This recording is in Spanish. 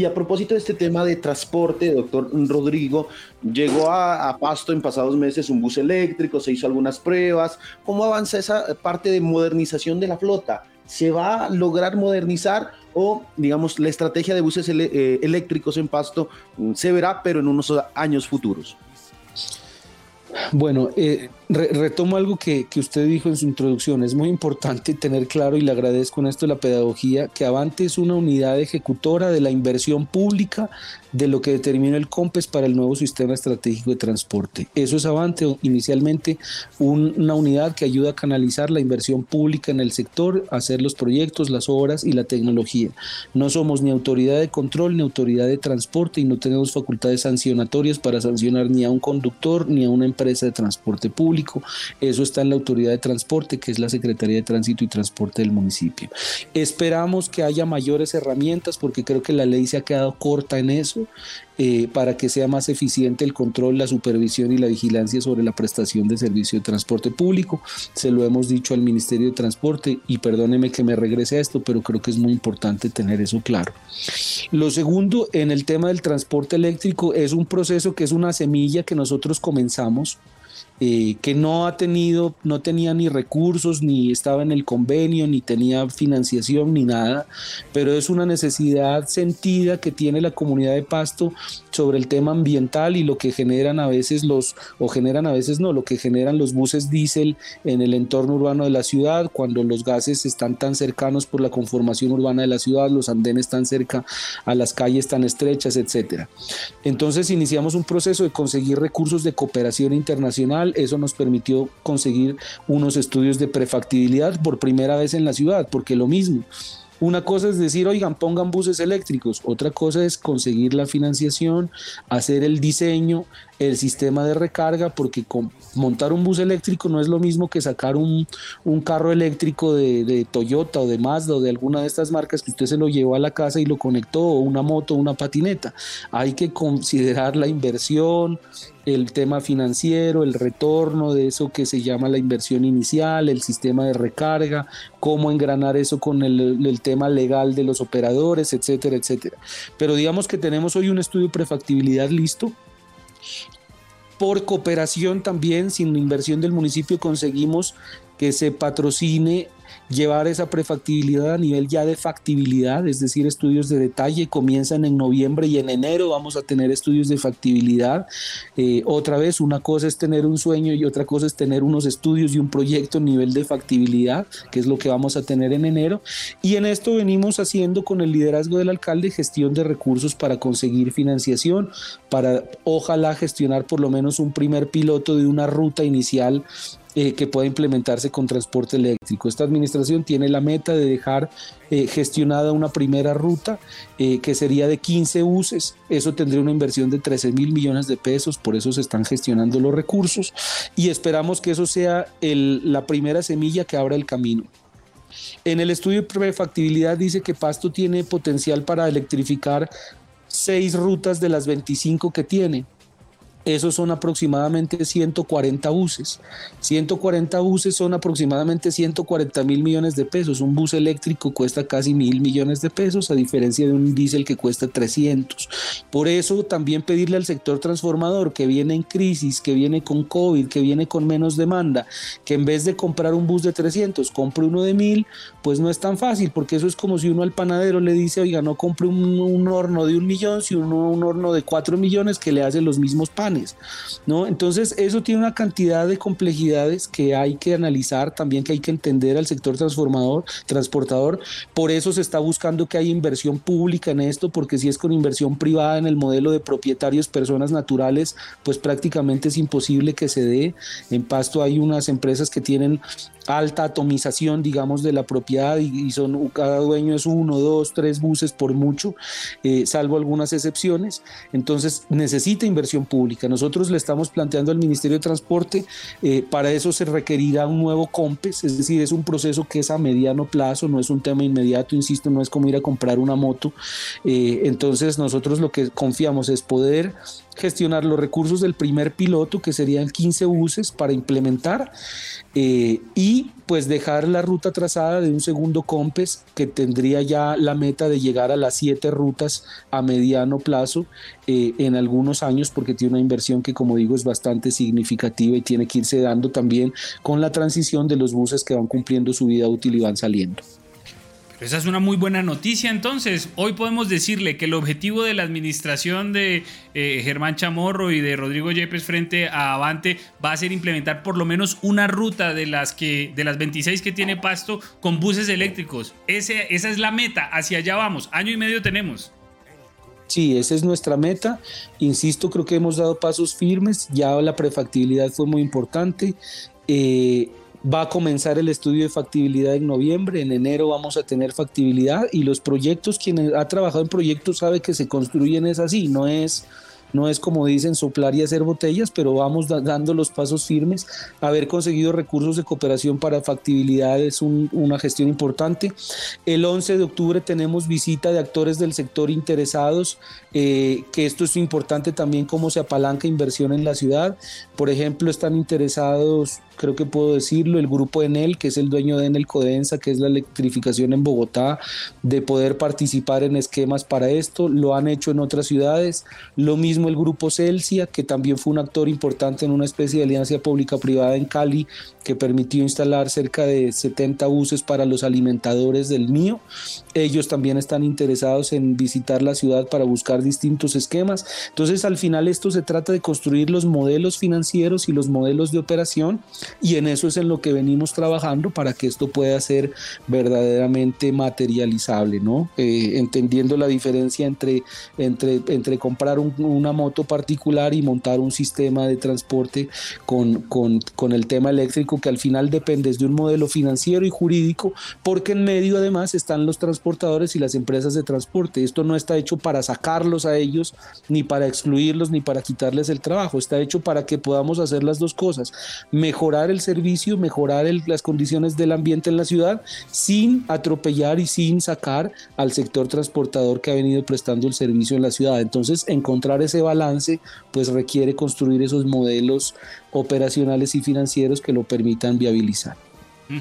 Y a propósito de este tema de transporte, doctor Rodrigo, llegó a, Pasto en pasados meses un bus eléctrico, se hizo algunas pruebas. ¿Cómo avanza esa parte de modernización de la flota? ¿Se va a lograr modernizar o, digamos, la estrategia de buses eh, eléctricos en Pasto mm, se verá, pero en unos años futuros? Bueno, eh, retomo algo que, usted dijo en su introducción. Es muy importante tener claro, y le agradezco en esto la pedagogía, que Avante es una unidad ejecutora de la inversión pública de lo que determina el COMPES para el nuevo sistema estratégico de transporte. Eso es Avante, inicialmente una unidad que ayuda a canalizar la inversión pública en el sector, hacer los proyectos, las obras y la tecnología. No somos ni autoridad de control ni autoridad de transporte y no tenemos facultades sancionatorias para sancionar ni a un conductor ni a una empresa de transporte público eso está en la autoridad de transporte, que es la Secretaría de Tránsito y Transporte del municipio. Esperamos que haya mayores herramientas porque creo que la ley se ha quedado corta en eso. Eh, para que sea más eficiente el control, la supervisión y la vigilancia sobre la prestación de servicio de transporte público. Se lo hemos dicho al Ministerio de Transporte y perdóneme que me regrese a esto, pero creo que es muy importante tener eso claro. Lo segundo, en el tema del transporte eléctrico, es un proceso que es una semilla que nosotros comenzamos eh, que no ha tenido, no tenía ni recursos, ni estaba en el convenio, ni tenía financiación, ni nada, pero es una necesidad sentida que tiene la comunidad de Pasto sobre el tema ambiental y lo que generan a veces los, o generan a veces no, lo que generan los buses diésel en el entorno urbano de la ciudad, cuando los gases están tan cercanos por la conformación urbana de la ciudad, los andenes tan cerca a las calles tan estrechas, etcétera. Entonces iniciamos un proceso de conseguir recursos de cooperación internacional eso nos permitió conseguir unos estudios de prefactibilidad por primera vez en la ciudad, porque lo mismo, una cosa es decir, oigan, pongan buses eléctricos. Otra cosa es conseguir la financiación, hacer el diseño, el sistema de recarga, porque montar un bus eléctrico no es lo mismo que sacar un, carro eléctrico de, Toyota o de Mazda o de alguna de estas marcas que usted se lo llevó a la casa y lo conectó, o una moto, una patineta. Hay que considerar la inversión, el tema financiero, el retorno de eso que se llama la inversión inicial, el sistema de recarga, cómo engranar eso con el, el, tema legal de los operadores, etcétera, etcétera. Pero digamos que tenemos hoy un estudio de prefactibilidad listo por cooperación también, sin inversión del municipio, conseguimos que se patrocine llevar esa prefactibilidad a nivel ya de factibilidad, es decir, estudios de detalle, comienzan en noviembre y en enero vamos a tener estudios de factibilidad. Eh, otra vez, una cosa es tener un sueño y otra cosa es tener unos estudios y un proyecto a nivel de factibilidad, que es lo que vamos a tener en enero. Y en esto venimos haciendo con el liderazgo del alcalde gestión de recursos para conseguir financiación, para ojalá gestionar por lo menos un primer piloto de una ruta inicial eh, que pueda implementarse con transporte eléctrico. Esta administración tiene la meta de dejar eh, gestionada una primera ruta eh, que sería de 15 buses. Eso tendría una inversión de 13 mil millones de pesos, por eso se están gestionando los recursos y esperamos que eso sea la primera semilla que abra el camino. En el estudio de prefactibilidad dice que Pasto tiene potencial para electrificar seis rutas de las 25 que tiene. Esos son aproximadamente 140 buses. 140 buses son aproximadamente 140 mil millones de pesos. Un bus eléctrico cuesta casi mil millones de pesos, a diferencia de un diésel que cuesta 300. Por eso también pedirle al sector transformador que viene en crisis, que viene con COVID, que viene con menos demanda, que en vez de comprar un bus de 300, compre uno de mil, pues no es tan fácil, porque eso es como si uno al panadero le dice, oiga, no compre un, horno de un millón, si uno un horno de cuatro millones que le hace los mismos panes ¿no? Entonces, eso tiene una cantidad de complejidades que hay que analizar, también que hay que entender al sector transformador, transportador. Por eso se está buscando que haya inversión pública en esto, porque si es con inversión privada en el modelo de propietarios, personas naturales, pues prácticamente es imposible que se dé. En Pasto hay unas empresas que tienen alta atomización, digamos, de la propiedad y, son cada dueño es uno, dos, tres buses por mucho, eh, salvo algunas excepciones. Entonces necesita inversión pública. Nosotros le estamos planteando al Ministerio de Transporte, eh, para eso se requerirá un nuevo COMPES, es decir, es un proceso que es a mediano plazo, no es un tema inmediato, insisto, no es como ir a comprar una moto. Eh, entonces nosotros lo que confiamos es poder gestionar los recursos del primer piloto, que serían 15 buses para implementar, eh, y pues dejar la ruta trazada de un segundo COMPES que tendría ya la meta de llegar a las siete rutas a mediano plazo eh, en algunos años porque tiene una inversión que como digo es bastante significativa y tiene que irse dando también con la transición de los buses que van cumpliendo su vida útil y van saliendo. Esa es una muy buena noticia. Entonces, hoy podemos decirle que el objetivo de la administración de eh, Germán Chamorro y de Rodrigo Yepes frente a Avante va a ser implementar por lo menos una ruta de las, que, de las 26 que tiene Pasto con buses eléctricos. Ese, esa es la meta. Hacia allá vamos. Año y medio tenemos. Sí, esa es nuestra meta. Insisto, creo que hemos dado pasos firmes. Ya la prefactibilidad fue muy importante. Eh, Va a comenzar el estudio de factibilidad en noviembre, en enero vamos a tener factibilidad y los proyectos, quien ha trabajado en proyectos sabe que se construyen es así, no es no es como dicen soplar y hacer botellas, pero vamos dando los pasos firmes. Haber conseguido recursos de cooperación para factibilidad es una gestión importante. El 11 de octubre tenemos visita de actores del sector interesados, eh, que esto es importante también cómo se apalanca inversión en la ciudad. Por ejemplo, están interesados creo que puedo decirlo, el grupo Enel, que es el dueño de Enel Codensa, que es la electrificación en Bogotá, de poder participar en esquemas para esto, lo han hecho en otras ciudades, lo mismo el grupo Celsia, que también fue un actor importante en una especie de alianza pública-privada en Cali, que permitió instalar cerca de 70 buses para los alimentadores del mío. Ellos también están interesados en visitar la ciudad para buscar distintos esquemas. Entonces, al final esto se trata de construir los modelos financieros y los modelos de operación y en eso es en lo que venimos trabajando para que esto pueda ser verdaderamente materializable, ¿no? Eh, entendiendo la diferencia entre, entre, entre comprar una moto particular y montar un sistema de transporte con, con, con el tema eléctrico que al final depende de un modelo financiero y jurídico, porque en medio además están los transportadores y las empresas de transporte. Esto no está hecho para sacarlos a ellos, ni para excluirlos, ni para quitarles el trabajo, está hecho para que podamos hacer las dos cosas, mejorar el servicio, mejorar las condiciones del ambiente en la ciudad, sin atropellar y sin sacar al sector transportador que ha venido prestando el servicio en la ciudad. Entonces, encontrar ese balance, pues requiere construir esos modelos operacionales y financieros que lo permitan viabilizar. Mm.